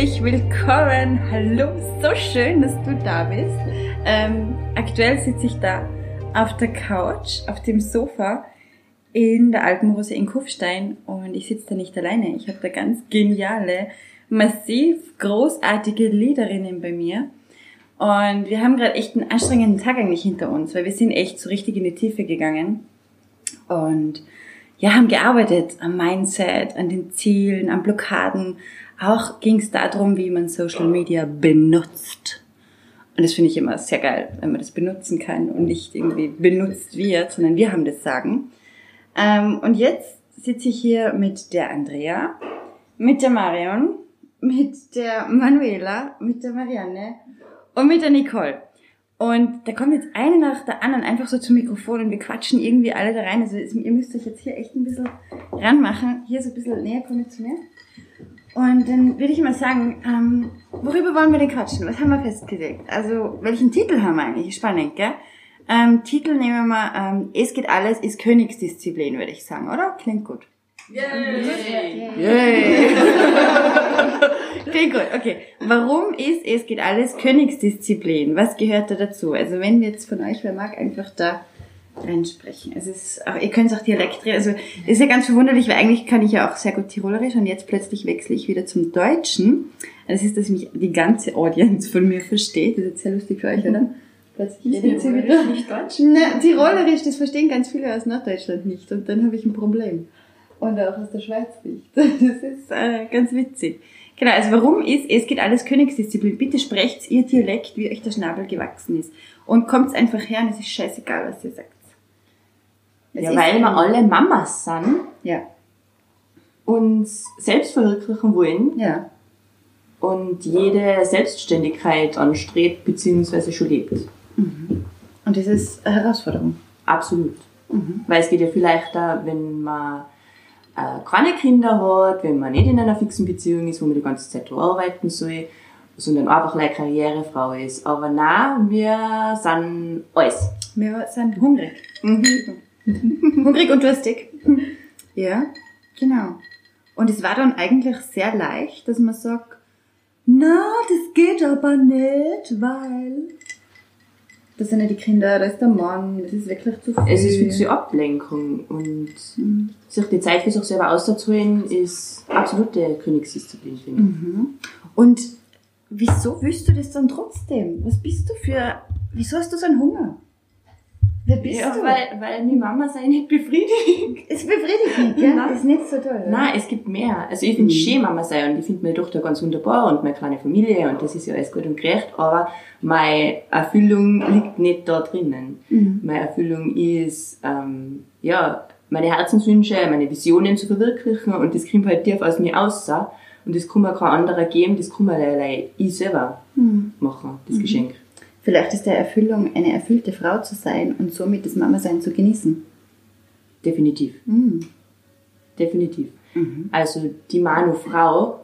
Herzlich willkommen. Hallo, so schön, dass du da bist. Ähm, aktuell sitze ich da auf der Couch, auf dem Sofa in der Alpenrose in Kufstein und ich sitze da nicht alleine. Ich habe da ganz geniale, massiv großartige Leaderinnen bei mir. Und wir haben gerade echt einen anstrengenden Tag eigentlich hinter uns, weil wir sind echt so richtig in die Tiefe gegangen. Und ja, haben gearbeitet am Mindset, an den Zielen, an Blockaden, auch ging es darum, wie man Social Media benutzt. Und das finde ich immer sehr geil, wenn man das benutzen kann und nicht irgendwie benutzt wird, sondern wir haben das Sagen. Ähm, und jetzt sitze ich hier mit der Andrea, mit der Marion, mit der Manuela, mit der Marianne und mit der Nicole. Und da kommt jetzt eine nach der anderen einfach so zum Mikrofon und wir quatschen irgendwie alle da rein. Also ihr müsst euch jetzt hier echt ein bisschen ranmachen. Hier so ein bisschen näher kommen zu mir. Und dann würde ich mal sagen, ähm, worüber wollen wir denn quatschen? Was haben wir festgelegt? Also, welchen Titel haben wir eigentlich? Spannend, gell? Ähm, Titel nehmen wir mal, ähm, es geht alles, ist Königsdisziplin, würde ich sagen, oder? Klingt gut. Yay! Yay! Klingt gut, okay. Warum ist es geht alles Königsdisziplin? Was gehört da dazu? Also wenn jetzt von euch wer mag, einfach da reinsprechen. Es ist auch, ihr könnt auch Dialekt reden. Also ist ja ganz verwunderlich, weil eigentlich kann ich ja auch sehr gut Tirolerisch und jetzt plötzlich wechsle ich wieder zum Deutschen. Das ist, dass mich die ganze Audience von mir versteht. Das ist jetzt sehr lustig für euch, oder? Plötzlich redet sie wieder. Nicht Deutsch? Na, Tirolerisch, das verstehen ganz viele aus Norddeutschland nicht. Und dann habe ich ein Problem. Und auch aus der Schweiz nicht. Das ist äh, ganz witzig. Genau, also warum ist, es geht alles Königsdisziplin. Bitte sprecht ihr Dialekt, wie euch der Schnabel gewachsen ist. Und kommt einfach her und es ist scheißegal, was ihr sagt. Es ja, weil wir alle Mamas sind. Ja. Uns selbst verwirklichen wollen. Ja. Und jede Selbstständigkeit anstrebt, beziehungsweise schon lebt. Mhm. Und das ist eine Herausforderung. Absolut. Mhm. Weil es geht ja vielleicht auch, wenn man äh, keine Kinder hat, wenn man nicht in einer fixen Beziehung ist, wo man die ganze Zeit arbeiten soll, sondern einfach eine Karrierefrau ist. Aber nein, wir sind alles. Wir sind hungrig. Mhm. Hungrig und durstig. Ja, genau. Und es war dann eigentlich sehr leicht, dass man sagt, na, das geht aber nicht, weil das sind ja die Kinder, da ist der Mann, das ist wirklich zu viel. Es ist viel zu Ablenkung und mhm. sich die Zeit für sich selber auszuholen, ist absolute Königsdisziplin, finde ich. Mhm. Und wieso willst du das dann trotzdem? Was bist du für, wieso hast du so einen Hunger? Wer bist ja, du? Weil, weil die Mama sei nicht befriedigt. Es befriedigt nicht, ja? Nein. ist nicht so toll. Oder? Nein, es gibt mehr. Also ich finde mhm. schön Mama sein und ich finde meine Tochter ganz wunderbar und meine kleine Familie und das ist ja alles gut und gerecht, aber meine Erfüllung liegt nicht da drinnen. Mhm. Meine Erfüllung ist, ähm, ja, meine Herzenswünsche, meine Visionen zu verwirklichen und das kommt halt tief aus mir aus und das kann mir kein anderer geben, das kann mir ich selber mhm. machen, das mhm. Geschenk. Vielleicht ist der Erfüllung, eine erfüllte Frau zu sein und somit das Mama-Sein zu genießen. Definitiv. Mhm. Definitiv. Mhm. Also die Manu-Frau,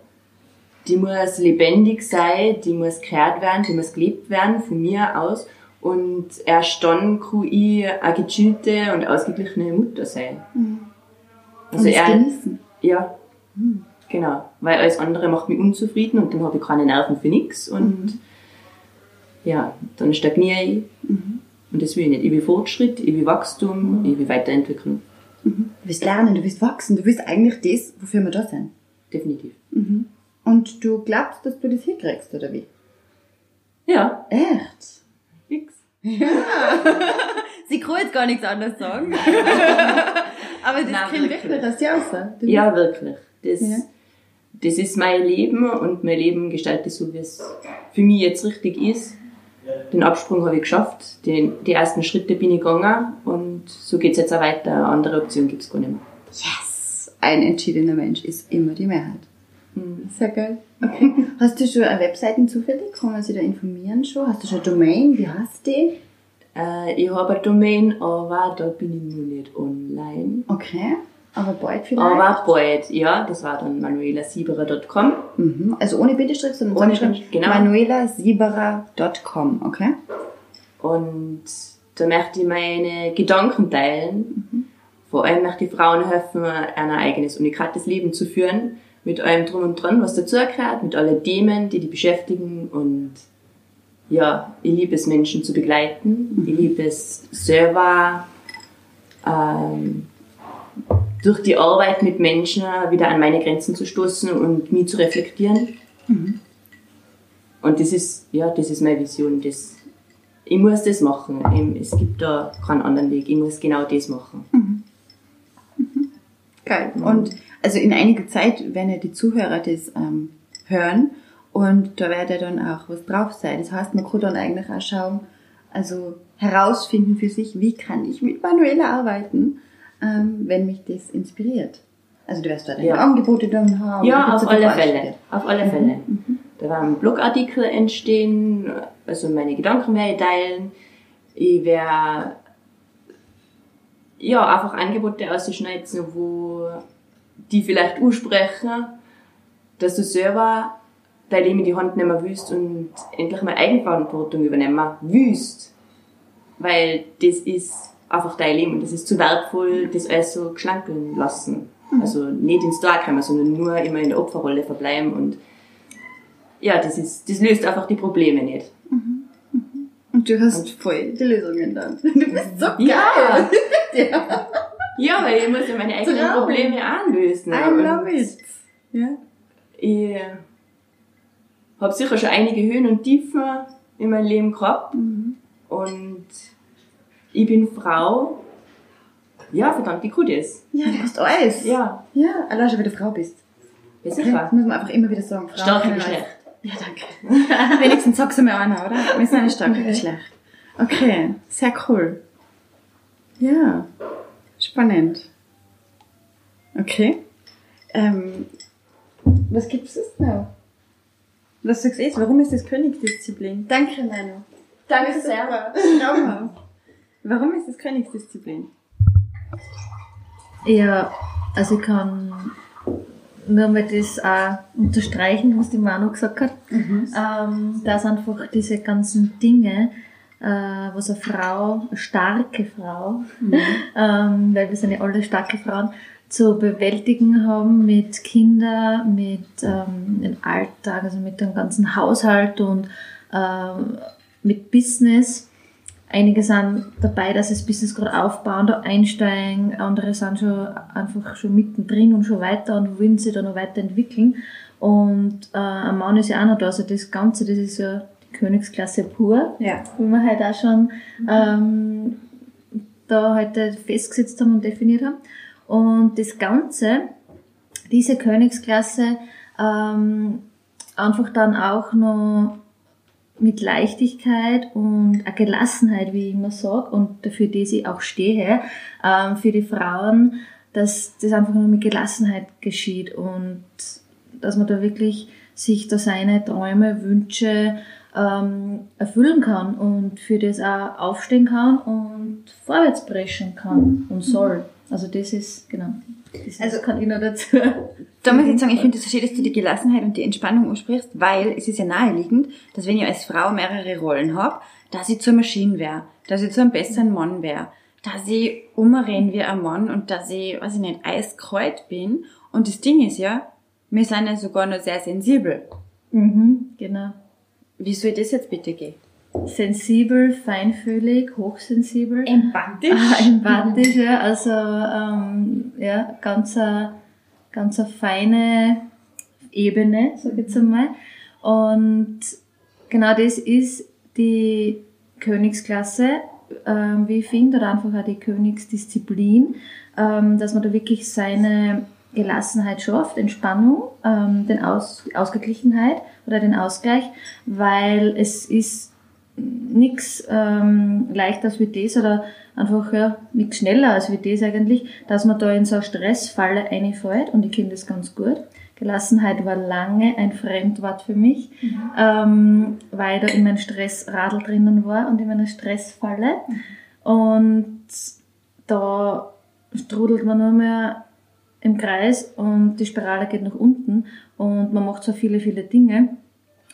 die muss lebendig sein, die muss gehört werden, die muss gelebt werden, von mir aus. Und erst dann kann ich eine gechillte und ausgeglichene Mutter sein. Mhm. Also und er, genießen. Ja, mhm. genau. Weil alles andere macht mich unzufrieden und dann habe ich keine Nerven für nichts und mhm ja, dann stagniere ich. Mhm. Und das will ich nicht. Ich will Fortschritt, ich will Wachstum, mhm. ich will Weiterentwicklung. Mhm. Du willst lernen, du willst wachsen, du willst eigentlich das, wofür wir da sind. Definitiv. Mhm. Und du glaubst, dass du das hinkriegst, oder wie? Ja. Echt? Fix. Ja. Sie kann jetzt gar nichts anderes sagen. Aber das Nein, klingt wirklich aus dir raus. Ja, wirklich. Das, ja. das ist mein Leben und mein Leben gestaltet so, wie es für mich jetzt richtig ist. Den Absprung habe ich geschafft, den, die ersten Schritte bin ich gegangen und so geht's jetzt auch weiter. Eine andere Option gibt's gar nicht mehr. Yes! Ein entschiedener Mensch ist immer die Mehrheit. Mhm. Sehr geil. Okay. Hast du schon eine Webseite zufällig? Kann man sich da informieren schon? Hast du schon eine Domain? Wie heißt die? Äh, ich habe eine Domain, aber da bin ich noch nicht online. Okay. Aber bald vielleicht? Aber bald, ja. Das war dann manuelasieberer.com. Mhm. Also ohne Bindestrich, sondern Ohne. Bindestrich, genau. manuelasieberer.com, okay? Und da möchte ich meine Gedanken teilen. Vor allem möchte ich Frauen helfen, ein eigenes unikates Leben zu führen. Mit allem drum und dran, was dazugehört, mit allen Themen, die die beschäftigen. Und ja, ich liebe es, Menschen zu begleiten. Ich liebe es, selber ähm, durch die Arbeit mit Menschen wieder an meine Grenzen zu stoßen und mich zu reflektieren. Und das ist, ja, das ist meine Vision. Das, ich muss das machen. Ähm, Es gibt da keinen anderen Weg. Ich muss genau das machen. Geil. Und also in einiger Zeit werden ja die Zuhörer das ähm, hören und da wird ja dann auch was drauf sein. Das heißt, man kann dann eigentlich auch schauen, also herausfinden für sich, wie kann ich mit Manuela arbeiten, ähm, wenn mich das inspiriert. Also du wirst da deine Ja. Angebote dann haben. Ja, auf alle? Fälle. Auf alle Fälle. Da werden Blogartikel entstehen, also meine Gedanken werde ich teilen. Ich werde ja, einfach Angebote ausschneiden, wo die vielleicht ansprechen, dass du selber dein Leben in die Hand nehmen willst und endlich mal Eigenverantwortung übernehmen willst. Weil das ist einfach dein Leben und das ist zu wertvoll, das alles so geschlankeln lassen. Also nicht ins Tor kommen, sondern nur immer in der Opferrolle verbleiben und ja, das ist, das löst einfach die Probleme nicht. Und du hast voll die Lösungen dann. Du bist so geil. Ja. ja. Ja, weil ich muss ja meine eigenen Traum. Probleme anlösen. I love Und it. Ja. Ich habe sicher schon einige Höhen und Tiefen in meinem Leben gehabt. Und ich bin Frau. Ja, verdammt, wie gut ist. Ja, du hast alles. Ja, Ja, allein schon, weil du Frau bist. ja Okay, sicher. Das muss man einfach immer wieder sagen. Frauen Starke Geschlecht. Ja, danke. Wenigstens sagst du mir einer, oder? Wir sind ein starkes Geschlecht. Okay, sehr cool. Ja, spannend. Okay. Ähm, was gibt's es noch? Was sagst du jetzt? Warum ist das Königsdisziplin? Danke, Nano. Danke Super. Traumhaft. Warum ist das Königsdisziplin? Ja, also ich kann nur mal das auch unterstreichen, was die Manu gesagt hat. Ähm, dass einfach diese ganzen Dinge, äh, was eine Frau, eine starke Frau, ähm, weil wir sind ja alle starke Frauen, zu bewältigen haben mit Kindern, mit ähm, dem Alltag, also mit dem ganzen Haushalt und ähm, mit Business. Einige sind dabei, dass sie das Business gerade aufbauen, da einsteigen, andere sind schon einfach schon mittendrin und schon weiter und wollen sich da noch weiterentwickeln. Und äh, ein Mann ist ja auch noch da, also das Ganze, das ist ja die Königsklasse pur, Ja. wie wir halt auch schon ähm, da heute festgesetzt haben und definiert haben. Und das Ganze, diese Königsklasse, ähm, einfach dann auch noch mit Leichtigkeit und Gelassenheit, wie ich immer sage, und dafür die ich auch stehe, ähm, für die Frauen, dass das einfach nur mit Gelassenheit geschieht und dass man da wirklich sich da seine Träume, Wünsche ähm, erfüllen kann und für das auch aufstehen kann und vorwärts preschen kann und soll. Also das ist, genau, das Also- kann ich noch dazu. Da muss ich sagen, ich finde es so schön, dass du die Gelassenheit und die Entspannung ansprichst, weil es ist ja naheliegend, dass wenn ich als Frau mehrere Rollen habe, dass ich zur Maschine wäre, dass ich zu einem besseren Mann wäre, dass ich umrenne wie ein Mann und dass ich, weiß ich nicht, eiskalt bin. Und das Ding ist ja, wir sind ja sogar noch sehr sensibel. Mhm, genau. Wie soll das jetzt bitte gehen? Sensibel, feinfühlig, hochsensibel. Empathisch. Ah, empathisch, ja. Also, ähm, ja, ganz eine, ganz eine feine Ebene, sag ich jetzt einmal. Und genau das ist die Königsklasse, ähm, wie ich finde, oder einfach auch die Königsdisziplin, ähm, dass man da wirklich seine Gelassenheit schafft, Entspannung, ähm, den Aus Ausgeglichenheit oder den Ausgleich, weil es ist nichts ähm, leichter wie das oder einfach ja, nichts schneller als wie das eigentlich, dass man da in so eine Stressfalle reinfällt und ich kenne das ganz gut. Gelassenheit war lange ein Fremdwort für mich, mhm. ähm, weil ich da in meinem Stressradl drinnen war und in meiner Stressfalle. Mhm. Und da strudelt man nur mehr im Kreis und die Spirale geht nach unten und man macht so viele, viele Dinge.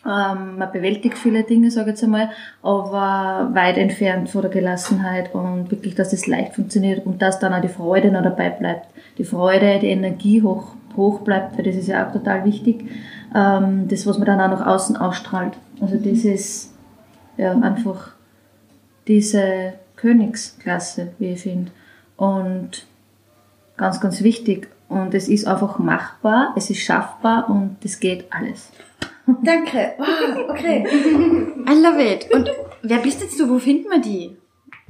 Ähm, man bewältigt viele Dinge, sage ich jetzt einmal, aber weit entfernt von der Gelassenheit und wirklich, dass das leicht funktioniert und dass dann auch die Freude noch dabei bleibt. Die Freude, die Energie hoch, hoch bleibt, für das ist ja auch total wichtig. Ähm, das, was man dann auch nach außen ausstrahlt. Also das ist ja einfach diese Königsklasse, wie ich finde. Und ganz, ganz wichtig. Und es ist einfach machbar, es ist schaffbar und es geht alles. Danke. Wow, okay. I love it. Und wer bist jetzt du? Wo finden wir die?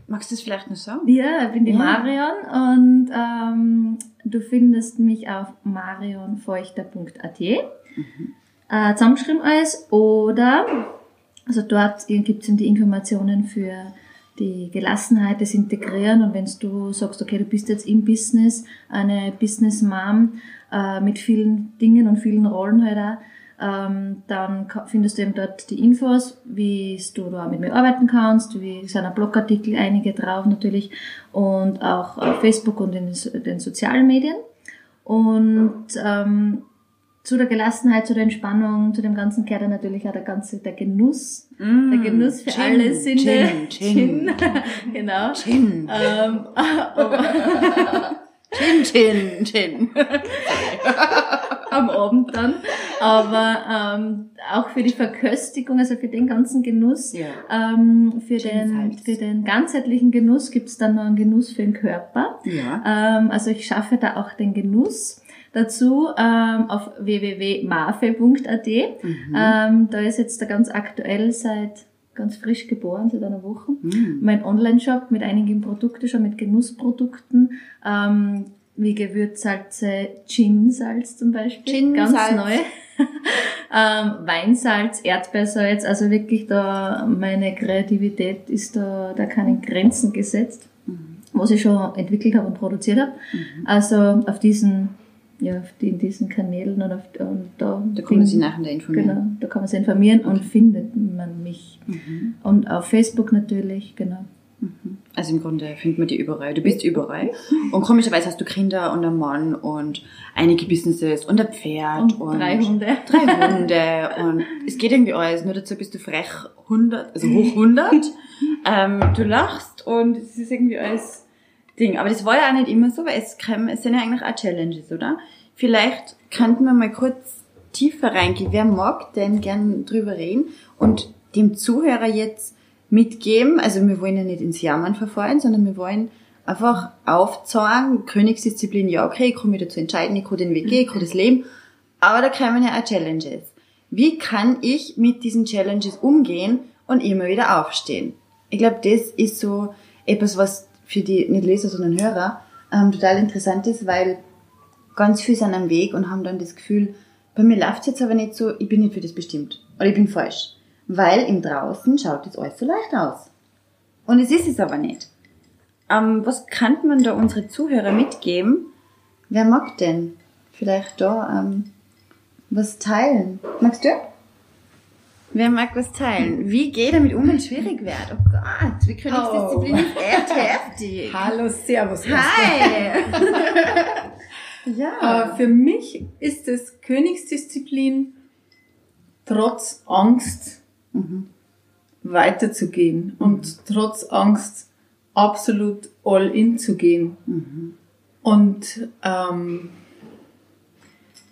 Magst du das vielleicht noch sagen? Ja, ich bin die ja. Marion und ähm, du findest mich auf marionfeuchter.at. Mhm. Äh, zusammengeschrieben alles oder also dort gibt es die Informationen für die Gelassenheit, das Integrieren und wenn du sagst, okay, du bist jetzt im Business, eine Business Mom äh, mit vielen Dingen und vielen Rollen halt auch, ähm, dann findest du eben dort die Infos, wie du da mit mir arbeiten kannst, wie sind ein Blogartikel, einige drauf natürlich und auch auf Facebook und in den sozialen Medien. Und ähm, zu der Gelassenheit, zu der Entspannung, zu dem Ganzen dann natürlich auch der ganze, der Genuss. Mm, der Genuss für Chin, alle Sinne. Chin, Chin. genau. Chin. Ähm, Chin, Chin, Chin. Am Abend dann. Aber ähm, auch für die Verköstigung, also für den ganzen Genuss, ja. ähm, für, den, für den ganzheitlichen Genuss gibt's dann noch einen Genuss für den Körper. Ja. Ähm, also ich schaffe da auch den Genuss dazu ähm, auf www.mafe.at. Mhm. Ähm, da ist jetzt da ganz aktuell seit ganz frisch geboren, seit einer Woche. Mhm. Mein Online-Shop mit einigen Produkten, schon mit Genussprodukten, ähm, wie Gewürzsalze, Gin-Salz zum Beispiel, Gin ganz neu. ähm, Weinsalz, Erdbeersalz, also wirklich da meine Kreativität ist da, da keine Grenzen gesetzt, mhm. was ich schon entwickelt habe und produziert habe. Mhm. Also auf diesen ja, in diesen Kanälen und, auf, und da. Da kann man sich nachher informieren. Genau, da kann man sich informieren okay. und findet man mich. Mhm. Und auf Facebook natürlich, genau. Mhm. Also im Grunde findet man die überall. Du bist überall. Und komischerweise hast du Kinder und einen Mann und einige Businesses und ein Pferd und, und drei Hunde. Drei Hunde und es geht irgendwie alles. Nur dazu bist du frech 100, also hoch 100. ähm, du lachst und es ist irgendwie alles Ding. Aber das war ja auch nicht immer so, weil es, kann, es sind ja eigentlich auch Challenges, oder? Vielleicht könnten wir mal kurz tiefer reingehen. Wer mag denn gern drüber reden und dem Zuhörer jetzt mitgeben, also wir wollen ja nicht ins Jammern verfallen, sondern wir wollen einfach aufzeigen, Königsdisziplin, ja okay, ich kann mich dazu entscheiden, ich kann den Weg gehen, ich kann das Leben, aber da kommen ja auch Challenges. Wie kann ich mit diesen Challenges umgehen und immer wieder aufstehen? Ich glaube, das ist so etwas, was für die nicht Leser, sondern Hörer ähm, total interessant ist, weil ganz viele sind am Weg und haben dann das Gefühl, bei mir läuft es jetzt aber nicht so, ich bin nicht für das bestimmt. Oder ich bin falsch. Weil im Draußen schaut jetzt alles so leicht aus. Und es ist es aber nicht. Ähm, was kann man da unsere Zuhörer mitgeben? Wer mag denn vielleicht da ähm, was teilen? Magst du? Wer mag was teilen? Wie geht damit um, wenn es schwierig wird? Oh Gott, wie Königsdisziplin oh. ist echt heftig. Hallo, Servus. Hi. ja. Äh, für mich ist es Königsdisziplin, trotz Angst mhm. weiterzugehen und trotz Angst absolut all in zu gehen. Mhm. Und ähm,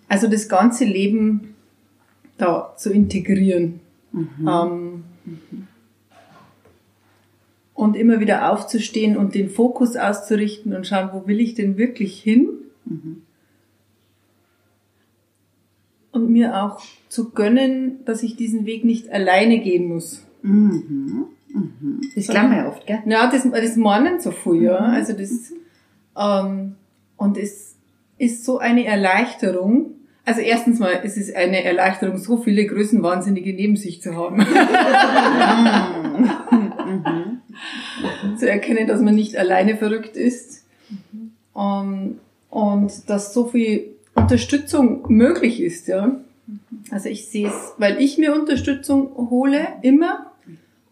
also das ganze Leben da zu integrieren. Ähm. Und immer wieder aufzustehen und den Fokus auszurichten und schauen, wo will ich denn wirklich hin? Mhm. Und mir auch zu gönnen, dass ich diesen Weg nicht alleine gehen muss. Mhm. Mhm. Das glauben wir oft, gell? Ja, das, das meinen so viel, ja. Also das, ähm, und es ist so eine Erleichterung, Also erstens mal ist es eine Erleichterung, so viele Größenwahnsinnige neben sich zu haben. zu erkennen, dass man nicht alleine verrückt ist. Um, und dass so viel Unterstützung möglich ist, ja. Also ich sehe es, weil ich mir Unterstützung hole, immer.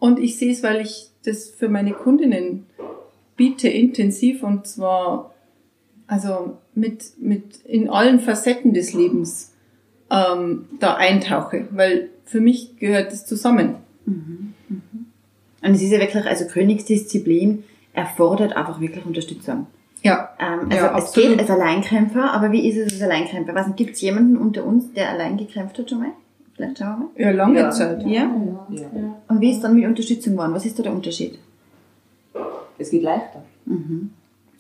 Und ich sehe es, weil ich das für meine Kundinnen biete, intensiv und zwar also mit, mit in allen Facetten des Lebens ähm, da eintauche, weil für mich gehört es zusammen. Mhm. Mhm. Und es ist ja wirklich, also Königsdisziplin erfordert einfach wirklich Unterstützung. Ja. Ähm, also ja, es absolut. geht als Alleinkämpfer, aber wie ist es als Alleinkämpfer? Was gibt es jemanden unter uns, der allein gekämpft hat schon mal? Vielleicht schauen wir mal. Ja, lange Ja. Zeit. Ja? Und wie ist dann mit Unterstützung geworden? Was ist da der Unterschied? Es geht leichter.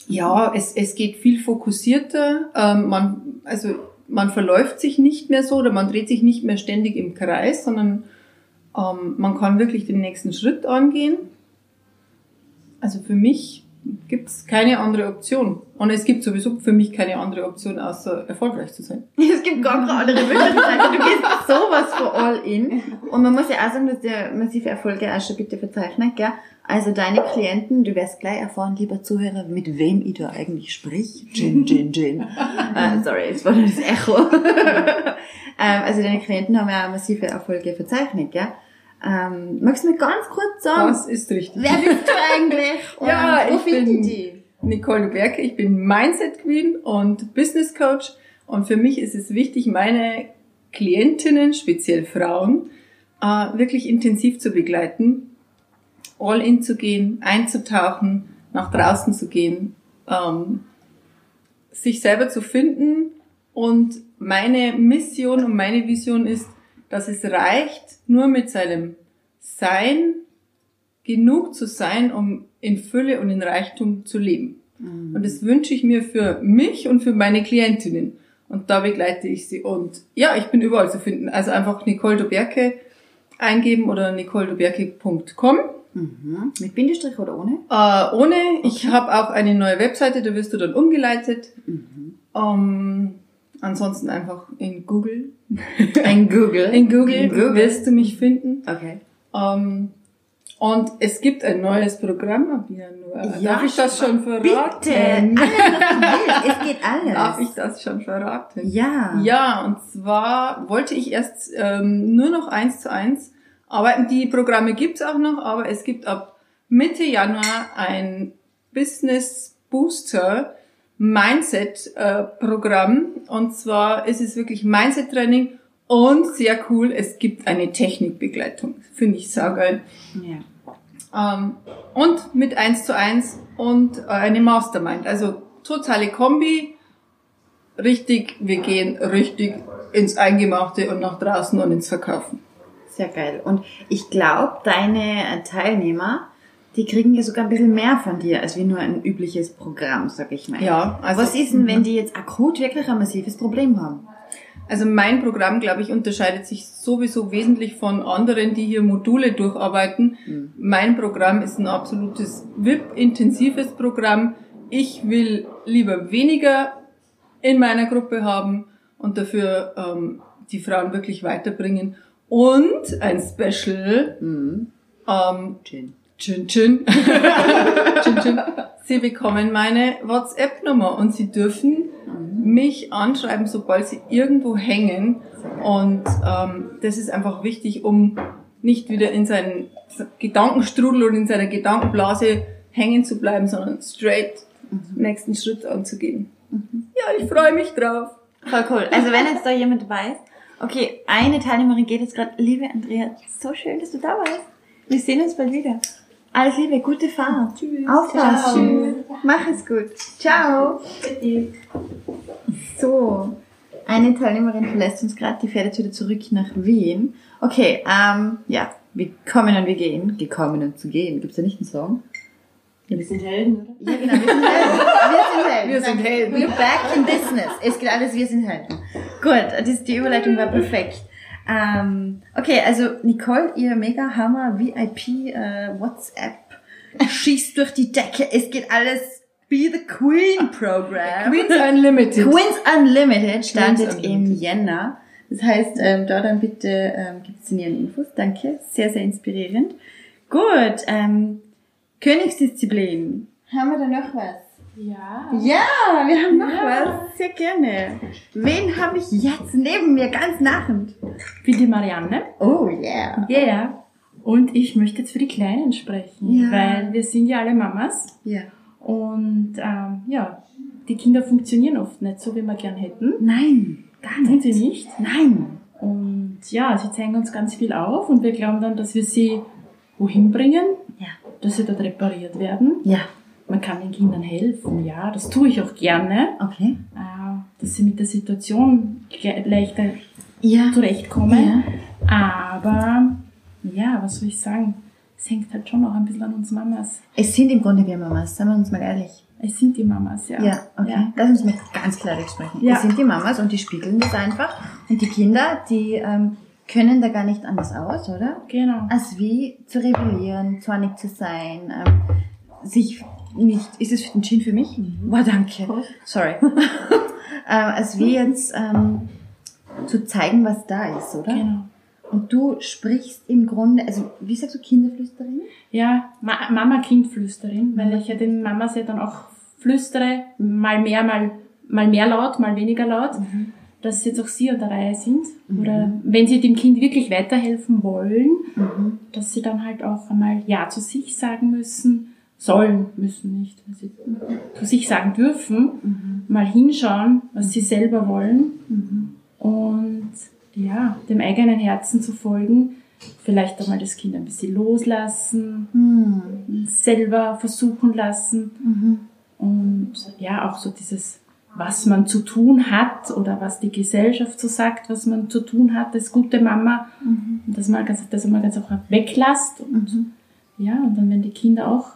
Ja, es, es geht viel fokussierter. Ähm, man, also man verläuft sich nicht mehr so oder man dreht sich nicht mehr ständig im Kreis, sondern ähm, man kann wirklich den nächsten Schritt angehen. Also für mich gibt es keine andere Option. Und es gibt sowieso für mich keine andere Option, außer erfolgreich zu sein. Es gibt gar keine andere Möglichkeit. Du gehst sowas für all in. Und man muss ja auch sagen, dass der massive Erfolge auch schon bitte verzeichnet, gell? Also deine Klienten, du wirst gleich erfahren, lieber Zuhörer, mit wem ich da eigentlich sprich. Gin, Gin, Gin. äh, sorry, es war nur das Echo. ähm, also deine Klienten haben ja massive Erfolge verzeichnet, gell? Ähm, magst du mir ganz kurz sagen, Das ist richtig. wer bist du eigentlich? Ja, wo ich bin- die? Nicole Berke, ich bin Mindset Queen und Business Coach und für mich ist es wichtig, meine Klientinnen, speziell Frauen, äh, wirklich intensiv zu begleiten, all in zu gehen, einzutauchen, nach draußen zu gehen, ähm, sich selber zu finden und meine Mission und meine Vision ist, dass es reicht, nur mit seinem Sein genug zu sein, um in Fülle und in Reichtum zu leben. Und das wünsche ich mir für mich und für meine Klientinnen. Und da begleite ich sie. Und ja, ich bin überall zu finden. Also einfach Nicole Doberke eingeben oder nicoledoberke.com. Mhm. Mit Bindestrich oder ohne? Äh, ohne, ich habe auch eine neue Webseite, da wirst du dann umgeleitet. Ähm, ansonsten einfach in Google. Ein Google. In Google, In Google. wirst du mich finden. Okay. Ähm, und es gibt ein neues Programm ab Januar. Ja, Darf ich das schon verraten? Bitte! Alles. Es geht alles. Darf ich das schon verraten? Ja. Ja, und zwar wollte ich erst ähm, nur noch eins zu eins arbeiten. Die Programme gibt's auch noch, aber es gibt ab Mitte Januar ein Business Booster Mindset äh, Programm. Und zwar ist es wirklich Mindset Training und sehr cool, es gibt eine Technikbegleitung. Finde ich saugeil. ja. Ähm, und mit eins zu eins und äh, eine Mastermind. Also totale Kombi. Richtig, wir gehen richtig ins Eingemachte und nach draußen und ins Verkaufen. Sehr geil. Und ich glaube, deine Teilnehmer, die kriegen ja sogar ein bisschen mehr von dir, als wie nur ein übliches Programm, sag ich mal. Ja, also, Was ist denn, wenn die jetzt akut wirklich ein massives Problem haben? Also mein Programm, glaube ich, unterscheidet sich sowieso wesentlich von anderen, die hier Module durcharbeiten. Mein Programm ist ein absolutes VIP-intensives Programm. Ich will lieber weniger in meiner Gruppe haben und dafür ähm, die Frauen wirklich weiterbringen. Und ein Special, ähm, Gin. Chin Chin. Chin Chin. Sie bekommen meine WhatsApp-Nummer und Sie dürfen mich anschreiben, sobald Sie irgendwo hängen. Und ähm, das ist einfach wichtig, um nicht wieder in seinen Gedankenstrudel und in seiner Gedankenblase hängen zu bleiben, sondern straight nächsten Schritt anzugehen. Ja, ich freue mich drauf. Voll cool. Also wenn jetzt da jemand weiß, okay, eine Teilnehmerin geht jetzt gerade, liebe Andrea, so schön, dass du da warst. Wir sehen uns bald wieder. Alles Liebe, gute Fahrt. Tschüss. Aufpassen. Ciao. Mach es gut. Ciao. So, eine Teilnehmerin verlässt uns gerade, die fährt jetzt wieder zurück nach Wien. Okay, ähm, ja, wir kommen und wir gehen. Gekommen und zu gehen. Gibt's da nicht einen Song? Wir sind Helden, oder? Ja, genau, wir sind Helden. Wir sind Helden. Wir sind Helden. We're back in business. Es geht alles, wir sind Helden. Gut, die Überleitung war perfekt. Ähm, okay, also Nicole, ihr mega Hammer VIP äh, WhatsApp schießt durch die Decke. Es geht alles Be the Queen Program. Queens Unlimited. Queens Unlimited startet Queens im. Jänner. Das heißt, ähm, da dann bitte ähm, gibt es näheren Infos. Danke, sehr, sehr inspirierend. Gut, ähm, Königsdisziplin. Haben wir da noch was? Ja. Ja, wir haben noch was. Sehr gerne. Wen habe ich jetzt neben mir ganz nachend? bin die Marianne. Oh yeah. Ja, ja. Und ich möchte jetzt für die Kleinen sprechen, Ja. weil wir sind ja alle Mamas. Ja. Und ähm, ja, die Kinder funktionieren oft nicht so, wie wir gern hätten. Nein, gar Tun nicht. sie nicht. Nein. Und ja, sie zeigen uns ganz viel auf und wir glauben dann, dass wir sie wohin bringen, Ja. dass sie dort repariert werden. Ja. Man kann den Kindern helfen, ja, das tue ich auch gerne, Okay. äh, dass sie mit der Situation leichter Ja. zurechtkommen. Aber ja, was soll ich sagen? Es hängt halt schon auch ein bisschen an uns Mamas. Es sind im Grunde wir Mamas, seien wir uns mal ehrlich. Es sind die Mamas, ja. Ja, okay. Ja. Lass uns mal ganz klar sprechen. Ja. Es sind die Mamas und die spiegeln das einfach. Und die Kinder, die ähm, können da gar nicht anders aus, oder? Genau. Als wie zu rebellieren, zornig zu sein, ähm, sich nicht, ist es ein Gin für mich? Boah, danke. Sorry. ähm, als wie jetzt ähm, zu zeigen, was da ist, oder? Genau. Und du sprichst im Grunde, also wie sagst du, Kinderflüsterin? Ja, Ma Mama-Kind-Flüsterin, weil ich ja den Mamas ja dann auch flüstere, mal mehr, mal, mal mehr laut, mal weniger laut, dass jetzt auch sie an der Reihe sind. Oder wenn sie dem Kind wirklich weiterhelfen wollen, dass sie dann halt auch einmal Ja zu sich sagen müssen, sollen, müssen nicht, weil sie zu sich sagen dürfen, mal hinschauen, was sie selber wollen und ja, dem eigenen Herzen zu folgen, vielleicht einmal das Kind ein bisschen loslassen, Hm. selber versuchen lassen Mhm. und ja, auch so dieses, was man zu tun hat oder was die Gesellschaft so sagt, was man zu tun hat als gute Mama, Mhm. das mal ganz, das mal ganz auch weglasst und ja, und dann werden die Kinder auch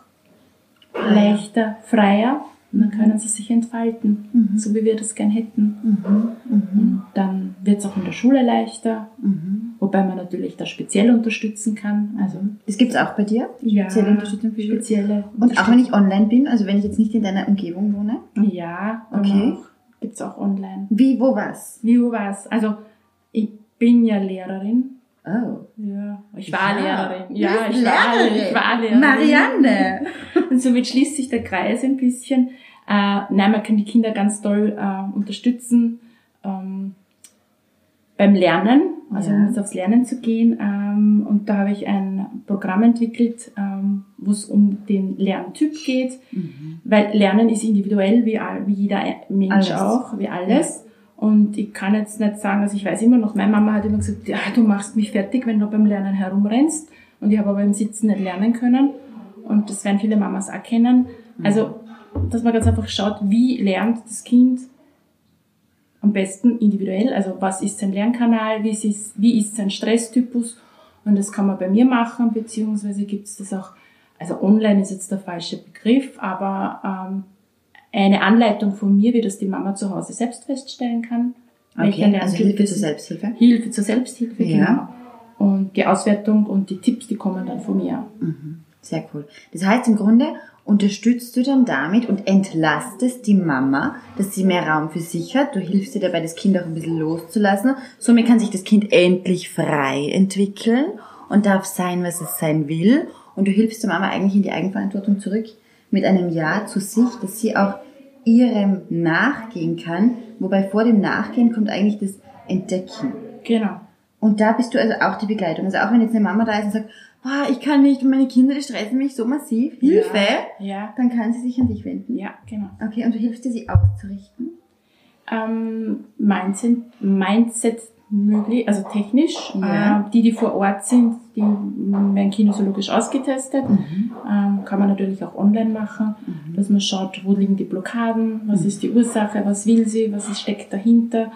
leichter, freier und dann können sie sich entfalten, so wie wir das gern hätten. Und dann wird es auch in der Schule leichter, wobei man natürlich da speziell unterstützen kann. Also Das gibt's auch bei dir? ja, Spezielle Unterstützung für spezielle Und auch wenn ich online bin, also wenn ich jetzt nicht in deiner Umgebung wohne? Ja, Okay. Gibt es auch online. Wie, wo, was? Wie wo war's? Also, ich bin ja Lehrerin. Oh. Ja, ich war Ja. Lehrerin. Ja, ich war, Lehrerin. ich war Lehrerin. Marianne! Und somit schließt sich der Kreis ein bisschen. Äh, nein, man kann die Kinder ganz toll äh, unterstützen ähm, beim Lernen, also Ja. um jetzt aufs Lernen zu gehen. Ähm, und da habe ich ein Programm entwickelt, ähm, wo es um den Lerntyp geht, weil Lernen ist individuell, wie, wie jeder Mensch Alles. auch, wie alles. Und ich kann jetzt nicht sagen, also ich weiß immer noch, meine Mama hat immer gesagt, ja, du machst mich fertig, wenn du beim Lernen herumrennst. Und ich habe aber im Sitzen nicht lernen können. Und das werden viele Mamas auch kennen. Also, dass man ganz einfach schaut, wie lernt das Kind am besten individuell, also was ist sein Lernkanal, wie ist, es, wie ist sein Stresstypus und das kann man bei mir machen, beziehungsweise gibt es das auch, also online ist jetzt der falsche Begriff, aber ähm, eine Anleitung von mir, wie das die Mama zu Hause selbst feststellen kann. Okay, also Hilfe zur. Selbsthilfe. Hilfe zur Selbsthilfe, Ja. genau. Und die Auswertung und die Tipps, die kommen dann von mir. Sehr cool. Das heißt, im Grunde unterstützt du dann damit und entlastest die Mama, dass sie mehr Raum für sich hat. Du hilfst ihr dabei, das Kind auch ein bisschen loszulassen. Somit kann sich das Kind endlich frei entwickeln und darf sein, was es sein will. Und du hilfst der Mama eigentlich in die Eigenverantwortung zurück mit einem Ja zu sich, dass sie auch ihrem nachgehen kann. Wobei vor dem Nachgehen kommt eigentlich das Entdecken. Genau. Und da bist du also auch die Begleitung. Also auch wenn jetzt eine Mama da ist und sagt, ah, ich kann nicht meine Kinder, die stressen mich so massiv, Hilfe, Ja, dann kann sie sich an dich wenden. ja, genau. Okay, und du hilfst dir, sie auszurichten. ähm, Mindset, Mindset möglich, also technisch. Ja. Äh, die, die vor Ort sind, die werden kinesiologisch ausgetestet. Ähm, kann man natürlich auch online machen, dass man schaut, wo liegen die Blockaden, was ist die Ursache, was will sie, was steckt dahinter.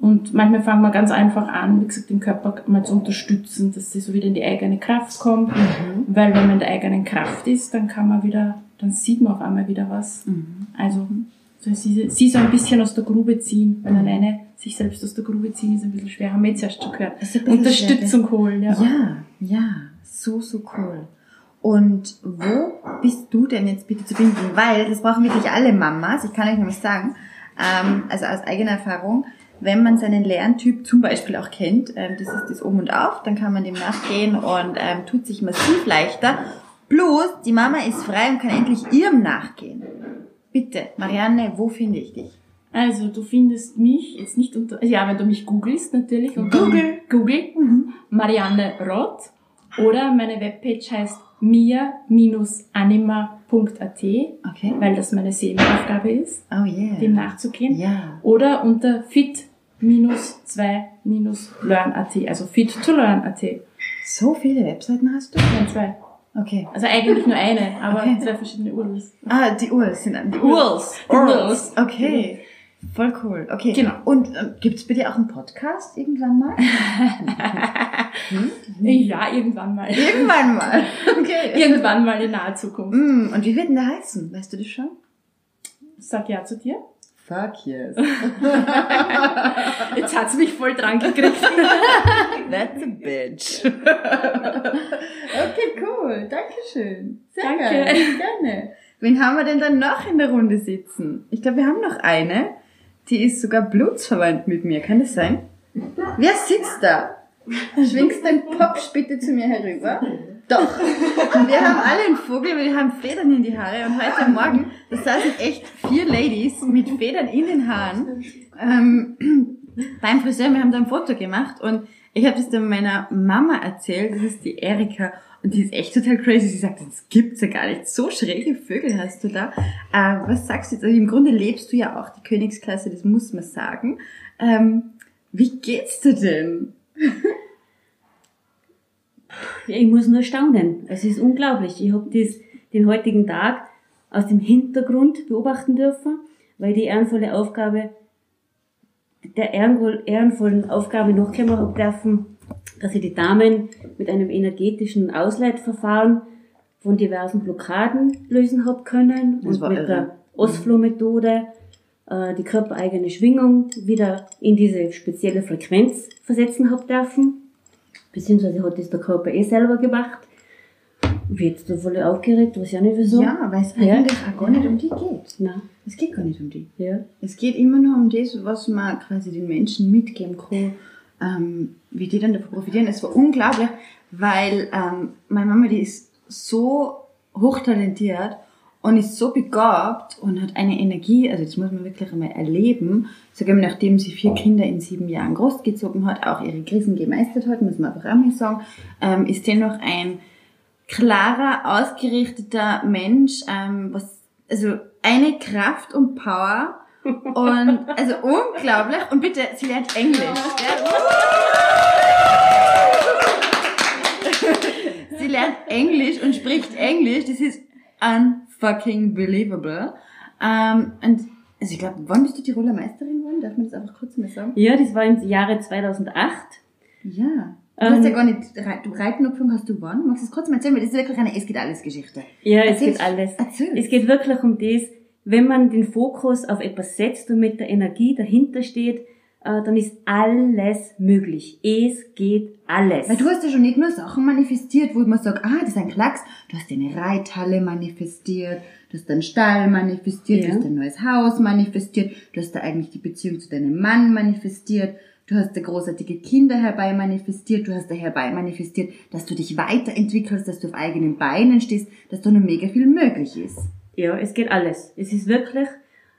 Und manchmal fangen wir ganz einfach an, wie gesagt, den Körper mal zu unterstützen, dass sie so wieder in die eigene Kraft kommt. Weil wenn man in der eigenen Kraft ist, dann kann man wieder, dann sieht man auf einmal wieder was. Also so sie, sie so ein bisschen aus der Grube ziehen, weil alleine sich selbst aus der Grube ziehen ist ein bisschen schwer. Haben wir jetzt erst schon gehört. Unterstützung holen, ja. Ja, ja, so, so cool. Und wo bist du denn jetzt bitte zu finden? Weil das brauchen wirklich alle Mamas. Ich kann euch nämlich sagen, ähm, also aus eigener Erfahrung, wenn man seinen Lerntyp zum Beispiel auch kennt, ähm, das ist das Um und Auf, dann kann man dem nachgehen und ähm, tut sich massiv leichter. Bloß, die Mama ist frei und kann endlich ihrem nachgehen. Bitte, Marianne, wo finde ich dich? Also, du findest mich jetzt nicht unter, ja, wenn du mich googelst natürlich. Unter Google. Google. Marianne Roth. Oder meine Webpage heißt mia-anima.at, Okay. weil das meine Seelenaufgabe ist, Oh yeah. dem nachzugehen. Ja. Oder unter fit-2-learn.at, also fit to learn.at. So viele Webseiten hast du? Nein, zwei. Okay. Also eigentlich nur eine, aber Okay. zwei verschiedene URLs. Ah, die Urls sind an die Urls. Die URLs. Okay. Voll cool. Okay. Genau. Und ähm, gibt's bei dir auch einen Podcast irgendwann mal? Ja, irgendwann mal. irgendwann mal. Okay. Irgendwann mal in naher Zukunft. Mm, und wie wird denn der heißen? Weißt du das schon? Sag ja zu dir. Fuck yes. Jetzt hat's mich voll dran gekriegt. That's a bitch. okay, cool. Dankeschön. Sehr Danke. geil. Gerne. Wen haben wir denn dann noch in der Runde sitzen? Ich glaube, wir haben noch eine. Die ist sogar blutsverwandt mit mir. Kann das sein? Wer sitzt da? Schwingst dein Popsch bitte zu mir herüber? Doch. Wir haben alle einen Vogel, wir haben Federn in die Haare und heute Morgen, das saßen echt vier Ladies mit Federn in den Haaren ähm, beim Friseur. Wir haben da ein Foto gemacht und ich habe das dann meiner Mama erzählt, das ist die Erika und die ist echt total crazy. Sie sagt, das gibt's ja gar nicht. So schräge Vögel hast du da. Äh, was sagst du jetzt? Also im Grunde lebst du ja auch die Königsklasse, das muss man sagen. Ähm, wie geht's dir denn? Ich muss nur staunen. Es ist unglaublich. Ich habe den heutigen Tag aus dem Hintergrund beobachten dürfen, weil die ehrenvolle Aufgabe, der ehrenvoll- ehrenvollen Aufgabe nachkommen habe dürfen, dass ich die Damen mit einem energetischen Ausleitverfahren von diversen Blockaden lösen habe können Das und mit irre. der Osflow-Methode äh, die körpereigene Schwingung wieder in diese spezielle Frequenz versetzen habe dürfen. Beziehungsweise hat das der Körper eh selber gemacht. Jetzt da voll aufgeregt, weiß ja nicht wieso. Ja, weil es Ja. eigentlich auch gar nicht um die geht. Na, Es geht gar nicht um die. ja. Es geht immer nur um das, was man quasi den Menschen mitgeben kann, ähm, wie die dann davon profitieren. Es war unglaublich, weil ähm, meine Mama, die ist so hochtalentiert und ist so begabt und hat eine Energie, also das muss man wirklich einmal erleben, sogar nachdem sie vier Kinder in sieben Jahren großgezogen hat, auch ihre Krisen gemeistert hat, muss man einfach auch mal sagen, ähm, ist dennoch ein klarer, ausgerichteter Mensch, ähm, was, also eine Kraft und Power und also unglaublich. Und bitte, sie lernt Englisch. Ja. sie lernt Englisch und spricht Englisch. Das ist unfucking believable. Ähm, und also ich glaube, wann bist du Tiroler Meisterin geworden? Darf man das einfach kurz mal sagen? Ja, das war im Jahre 2008. Ja. Du Ähm, hast ja gar nicht, du Reitenopfung hast du wann? Magst du das kurz mal erzählen? Weil das ist wirklich eine Es geht alles Geschichte. Ja, es Erzähl's- geht alles. erzähl's. Es geht wirklich um das, wenn man den Fokus auf etwas setzt und mit der Energie dahinter steht, dann ist alles möglich. Es geht alles. Weil du hast ja schon nicht nur Sachen manifestiert, wo man sagt, ah, das ist ein Klacks. Du hast eine Reithalle manifestiert, du hast einen Stall manifestiert, Ja. du hast ein neues Haus manifestiert, du hast da eigentlich die Beziehung zu deinem Mann manifestiert, du hast da großartige Kinder herbei manifestiert, du hast da herbei manifestiert, dass du dich weiterentwickelst, dass du auf eigenen Beinen stehst, dass da noch mega viel möglich ist. Ja, es geht alles. Es ist wirklich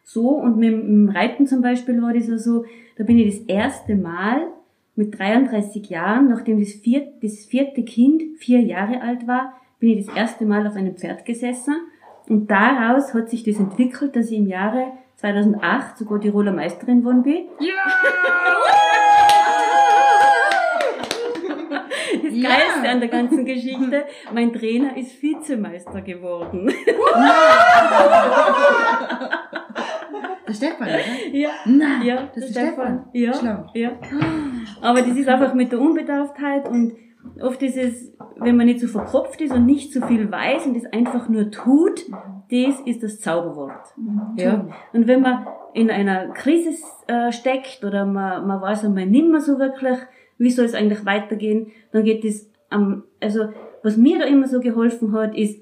so. Und mit dem Reiten zum Beispiel war das ja so, da bin ich das erste Mal mit 33 Jahren, nachdem das vierte, das vierte Kind vier Jahre alt war, bin ich das erste Mal auf einem Pferd gesessen. Und daraus hat sich das entwickelt, dass ich im Jahre 2008 sogar Tiroler Meisterin geworden bin. Das Ja. Geilste an der ganzen Geschichte, mein Trainer ist Vizemeister geworden. Der Stefan, oder? Ja. Nein, Ja, das ist der Stefan. Ja, Schlau. ja. Aber das ist einfach mit der Unbedarftheit und oft ist es, wenn man nicht so verkopft ist und nicht so viel weiß und es einfach nur tut, das ist das Zauberwort. Ja. Und wenn man in einer Krise äh, steckt oder man, man weiß einmal nicht mehr so wirklich, wie soll es eigentlich weitergehen, dann geht es am, also was mir da immer so geholfen hat, ist,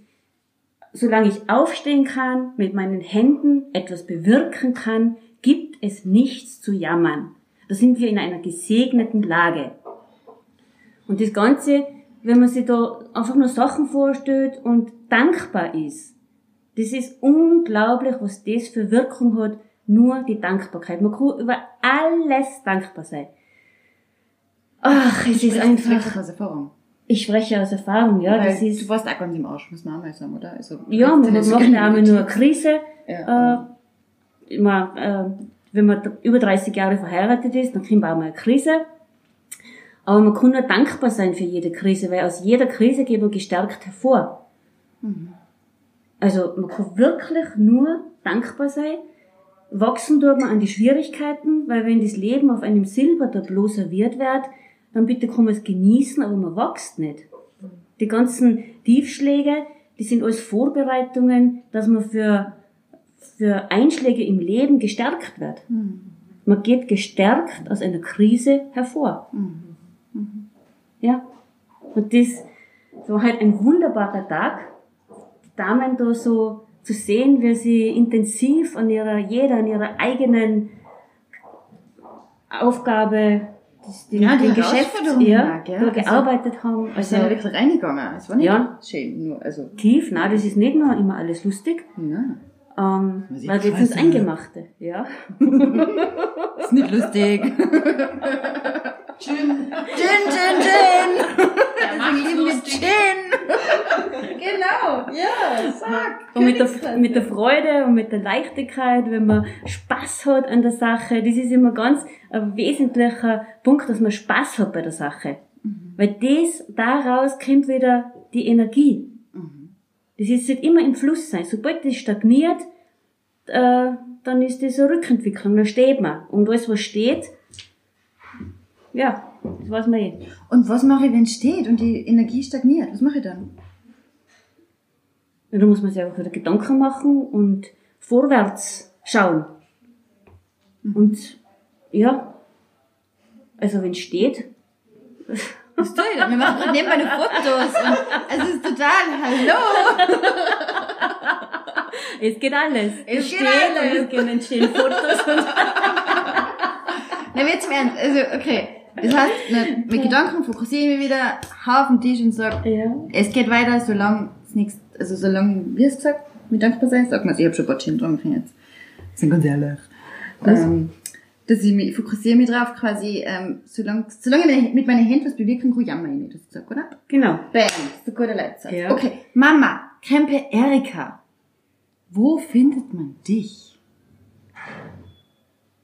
solange ich aufstehen kann, mit meinen Händen etwas bewirken kann, gibt es nichts zu jammern. Da sind wir in einer gesegneten Lage. Und das Ganze, wenn man sich da einfach nur Sachen vorstellt und dankbar ist, das ist unglaublich, was das für Wirkung hat, nur die Dankbarkeit. Man kann über alles dankbar sein. Ach, es ist einfach, aus Erfahrung. Ich spreche aus Erfahrung, ja, Weil das ist, du warst auch ganz im Arsch, muss man auch mal sagen, oder? Also, ja, man macht ja einmal nur eine Krise, Ja. äh, immer, äh, wenn man über 30 Jahre verheiratet ist, dann kriegt man auch mal eine Krise. Aber man kann nur dankbar sein für jede Krise, weil aus jeder Krise geht man gestärkt hervor. Also man kann wirklich nur dankbar sein. Wachsen tut man an die Schwierigkeiten, weil wenn das Leben auf einem Silbertablett serviert wird, dann bitte kann man es genießen, aber man wächst nicht. Die ganzen Tiefschläge, die sind alles Vorbereitungen, dass man für, für Einschläge im Leben gestärkt wird. Man geht gestärkt aus einer Krise hervor. Ja. Und das war halt ein wunderbarer Tag, die Damen da so zu sehen, wie sie intensiv an ihrer, jeder an ihrer eigenen Aufgabe, den, Ja, die den Geschäft, Herausforderungen ja, gell? da Also, gearbeitet haben. Also sind ja wirklich reingegangen. Es war nicht Ja. schön, nur, also, tief, nein, das ist nicht nur immer alles lustig, ja. ähm, weil wir jetzt ins Eingemachte, ja. Ist nicht lustig. Gin, Gin, Gin. Deswegen lieben wir Gin. Genau, ja, sag. Und mit der, mit der Freude und mit der Leichtigkeit, wenn man Spaß hat an der Sache, das ist immer ganz ein wesentlicher Punkt, dass man Spaß hat bei der Sache. Weil das, daraus kommt wieder die Energie. Das ist halt immer im Fluss sein. Sobald das stagniert, äh, dann ist das eine Rückentwicklung, dann steht man. Und alles, was steht, ja, das weiß man eh. Und was mache ich, wenn es steht und die Energie stagniert? Was mache ich dann? Ja, da muss man sich einfach wieder Gedanken machen und vorwärts schauen. Und ja, also wenn es steht, Was tue ich dann? Wir machen nebenbei noch Fotos. Und es ist total, hallo. es geht alles. Es geht steht alles. und es gehen entstehen Fotos und Na, jetzt im Ernst. Also, okay. Das heißt, mit Gedanken fokussiere ich mich wieder, hau auf den Tisch und sag, ja. es geht weiter, solange es nichts, also solange, wie hast du gesagt, mit dankbar sein, sag mal, ich hab schon ein paar Gin getrunken jetzt. Sind ganz ehrlich. Ähm, dass ich mich, fokussiere mich drauf quasi, ähm, solange, solange ich mit meinen Händen was bewirken kann, jammer ich nicht, hast du gesagt, oder? Genau. Bam, das ist ein guter Leitsatz. Ja. Okay, Mama, Krempe Erika, wo findet man dich?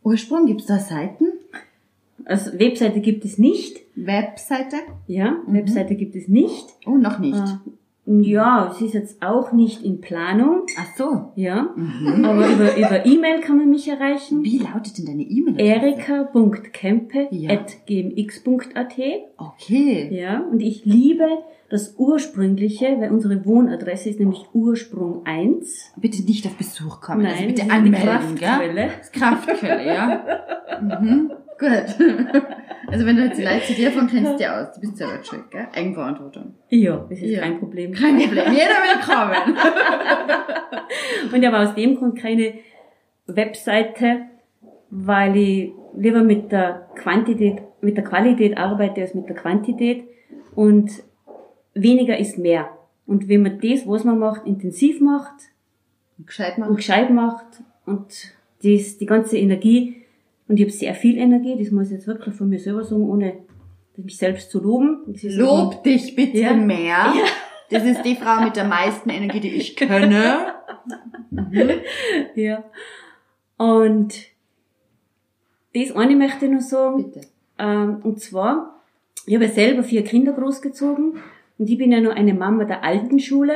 Ursprung, gibt's da Seiten? Also Webseite gibt es nicht. Webseite? Ja, Webseite gibt es nicht. Oh, noch nicht. Äh, ja, es ist jetzt auch nicht in Planung. Ach so. Ja, aber über, über E-Mail kann man mich erreichen. Wie lautet denn deine E-Mail? erika.kempe.gmx.at Okay. Ja, und ich liebe das Ursprüngliche, weil unsere Wohnadresse ist nämlich Ursprung 1. Bitte nicht auf Besuch kommen. Nein, also bitte anmelden, gell? Kraftquelle. Das Kraftquelle, ja. mhm. Gut. Also wenn du jetzt die Leute zu dir von kennst dir aus, du bist selber schuld, gell? Eigenverantwortung. Ja, das ist Ja. kein Problem. Kein Problem. Jeder will kommen. Und ich habe aus dem Grund keine Webseite, weil ich lieber mit der Quantität, mit der Qualität arbeite als mit der Quantität. Und weniger ist mehr. Und wenn man das, was man macht, intensiv macht Gescheit und machen. gescheit macht und das, die ganze Energie, und ich habe sehr viel Energie, das muss ich jetzt wirklich von mir selber sagen, ohne mich selbst zu loben. Lob dich bitte Ja. mehr. Das ist die Frau mit der meisten Energie, die ich kenne. Ja. Und das eine möchte ich noch sagen. Bitte. Ähm, und zwar, ich habe ja selber vier Kinder großgezogen und ich bin ja nur eine Mama der alten Schule.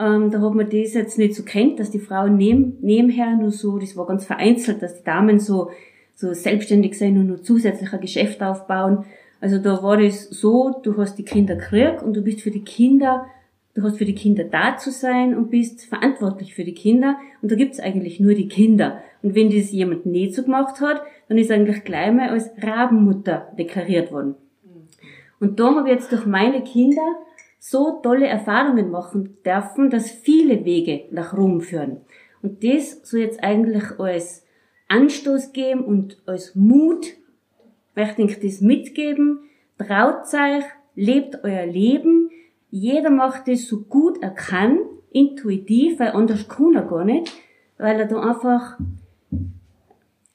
Ähm, da hat man das jetzt nicht so kennt, dass die Frauen neben, nebenher nur so, das war ganz vereinzelt, dass die Damen so, so selbstständig sein und nur zusätzlich ein Geschäft aufbauen. Also da war das so, du hast die Kinder gekriegt und du bist für die Kinder, du hast für die Kinder da zu sein und bist verantwortlich für die Kinder und da gibt's eigentlich nur die Kinder. Und wenn das jemand nicht so gemacht hat, dann ist eigentlich gleich mal als Rabenmutter deklariert worden. Und da habe ich jetzt durch meine Kinder so tolle Erfahrungen machen dürfen, dass viele Wege nach Rom führen. Und das soll jetzt eigentlich als Anstoß geben und als Mut, möchte ich das mitgeben. Traut euch, lebt euer Leben. Jeder macht es so gut er kann, intuitiv, weil anders kann er gar nicht, weil er da einfach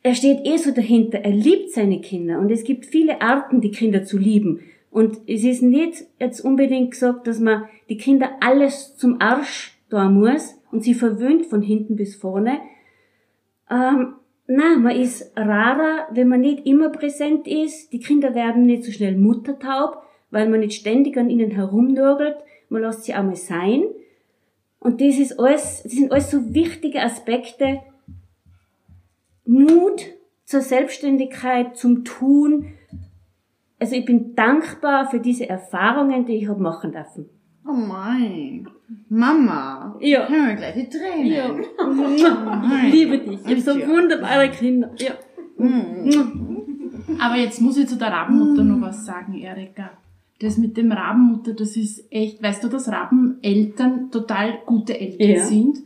er steht eh so dahinter, er liebt seine Kinder und es gibt viele Arten, die Kinder zu lieben. Und es ist nicht jetzt unbedingt gesagt, dass man die Kinder alles zum Arsch da muss und sie verwöhnt von hinten bis vorne. Ähm, na, man ist rarer, wenn man nicht immer präsent ist. Die Kinder werden nicht so schnell muttertaub, weil man nicht ständig an ihnen herumnörgelt. Man lässt sie einmal sein. Und das ist alles, das sind alles so wichtige Aspekte, Mut zur Selbstständigkeit, zum Tun. Also ich bin dankbar für diese Erfahrungen, die ich habe machen dürfen. Oh mein. Mama. Ja. Hören wir gleich die Tränen. Ja. Ich liebe dich. Ich habe so wunderbare Kinder. Ja. Aber jetzt muss ich zu der Rabenmutter noch was sagen, Erika. Das mit dem Rabenmutter, das ist echt, weißt du, dass Rabeneltern total gute Eltern Ja. sind?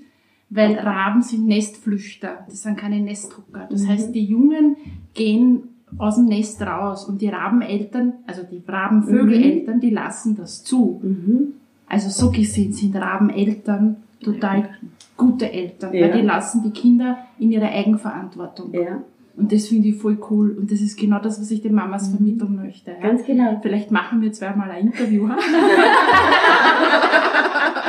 Weil Raben sind Nestflüchter, das sind keine Nestdrucker. Das heißt, die Jungen gehen aus dem Nest raus und die Rabeneltern, also die Rabenvögeleltern, die lassen das zu. Also so gesehen sind Rabeneltern total gute Eltern, Ja. weil die lassen die Kinder in ihre Eigenverantwortung. Ja. Und das finde ich voll cool. Und das ist genau das, was ich den Mamas vermitteln möchte. Ja. Ganz genau. Vielleicht machen wir zweimal ein Interview.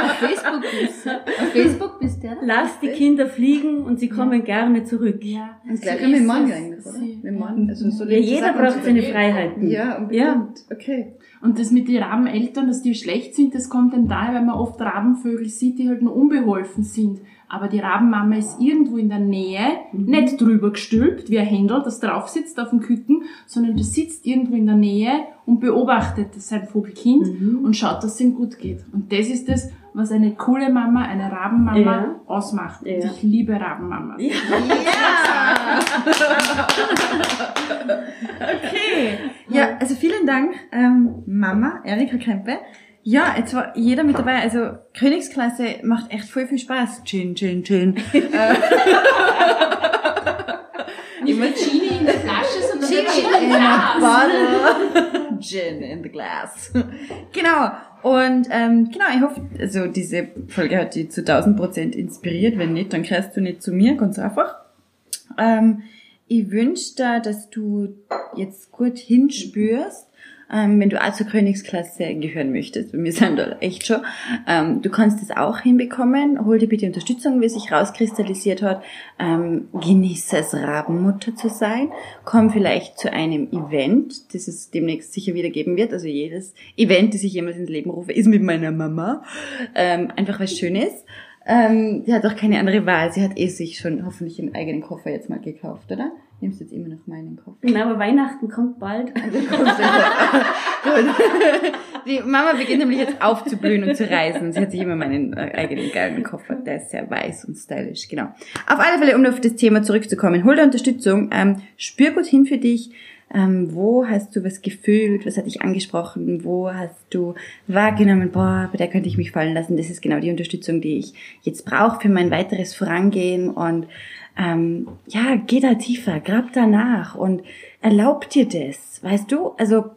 Auf Facebook bist du. Auf Facebook bist du? Lass die Kinder fliegen und sie kommen gerne zurück. ja. Das gleiche so mit Mann eigentlich, oder? Mit Mann. Also so Ja, jeder braucht seine. Freiheiten. Ja, unbedingt. Ja. Okay. Und das mit den Rabeneltern, dass die schlecht sind, das kommt dann daher, weil man oft Rabenvögel sieht, die halt nur unbeholfen sind. Aber die Rabenmama ist irgendwo in der Nähe, nicht drüber gestülpt, wie ein Händel, das drauf sitzt auf dem Küken, sondern das sitzt irgendwo in der Nähe und beobachtet sein Vogelkind und schaut, dass es ihm gut geht. Und das ist das, was eine coole Mama, eine Rabenmama Ja. ausmacht. Und Ja. ich liebe Rabenmamas. Okay. Ja, also vielen Dank, ähm, Mama, Erika Krempe. Ja, jetzt war jeder mit dabei. Also Königsklasse macht echt voll viel Spaß. Chin, chin, chin. Nicht mit Genie in der Flasche, sondern Gin in a bottle. Gin in the glass. genau. Und ähm, genau, ich hoffe, also diese Folge hat dich zu 1000 Prozent inspiriert. Wenn nicht, dann kriegst du nicht zu mir, ganz einfach. Ähm, ich wünsche dir, dass du jetzt gut hinspürst, ähm, wenn du auch zur Königsklasse gehören möchtest. Wir sind da echt schon. Ähm, du kannst das auch hinbekommen. Hol dir bitte Unterstützung, wie es sich rauskristallisiert hat. Ähm, genieße es, Rabenmutter zu sein. Komm vielleicht zu einem Event, das es demnächst sicher wieder geben wird. Also jedes Event, das ich jemals ins Leben rufe, ist mit meiner Mama. Ähm, einfach was Schönes. Ähm, die hat auch keine andere Wahl. Sie hat eh sich schon hoffentlich einen eigenen Koffer jetzt mal gekauft, oder? Nimmst du jetzt immer noch meinen Koffer? Na, aber Weihnachten kommt bald. Gut. Die Mama beginnt nämlich jetzt aufzublühen und zu reisen. Sie hat sich immer meinen äh, eigenen geilen Koffer. Der ist sehr weiß und stylisch, genau. Auf alle Fälle, um auf das Thema zurückzukommen, hol dir Unterstützung, ähm, spür gut hin für dich. Ähm, wo hast du was gefühlt? Was hat dich angesprochen? Wo hast du wahrgenommen? Boah, bei der könnte ich mich fallen lassen. Das ist genau die Unterstützung, die ich jetzt brauche für mein weiteres Vorangehen und ähm, ja, geh da tiefer, grab danach und erlaub dir das, weißt du? Also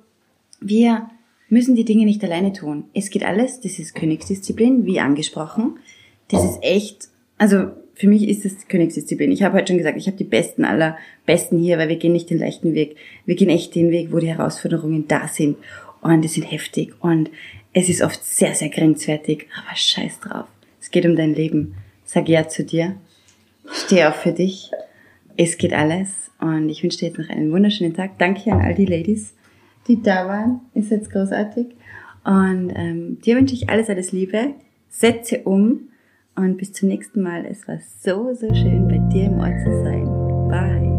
wir müssen die Dinge nicht alleine tun. Es geht alles, das ist Königsdisziplin, wie angesprochen. Das ist echt, also für mich ist es Königsdisziplin. Ich habe heute schon gesagt, ich habe die besten aller Besten hier, weil wir gehen nicht den leichten Weg. Wir gehen echt den Weg, wo die Herausforderungen da sind und es sind heftig und es ist oft sehr, sehr grenzwertig, aber scheiß drauf. Es geht um dein Leben. Sag ja zu dir. Steh auf für dich. Es geht alles und ich wünsche dir jetzt noch einen wunderschönen Tag. Danke an all die Ladies, die da waren. Ist jetzt großartig. Und ähm, dir wünsche ich alles, alles Liebe. Setze um und bis zum nächsten Mal. Es war so, so schön, bei dir im Ort zu sein. Bye.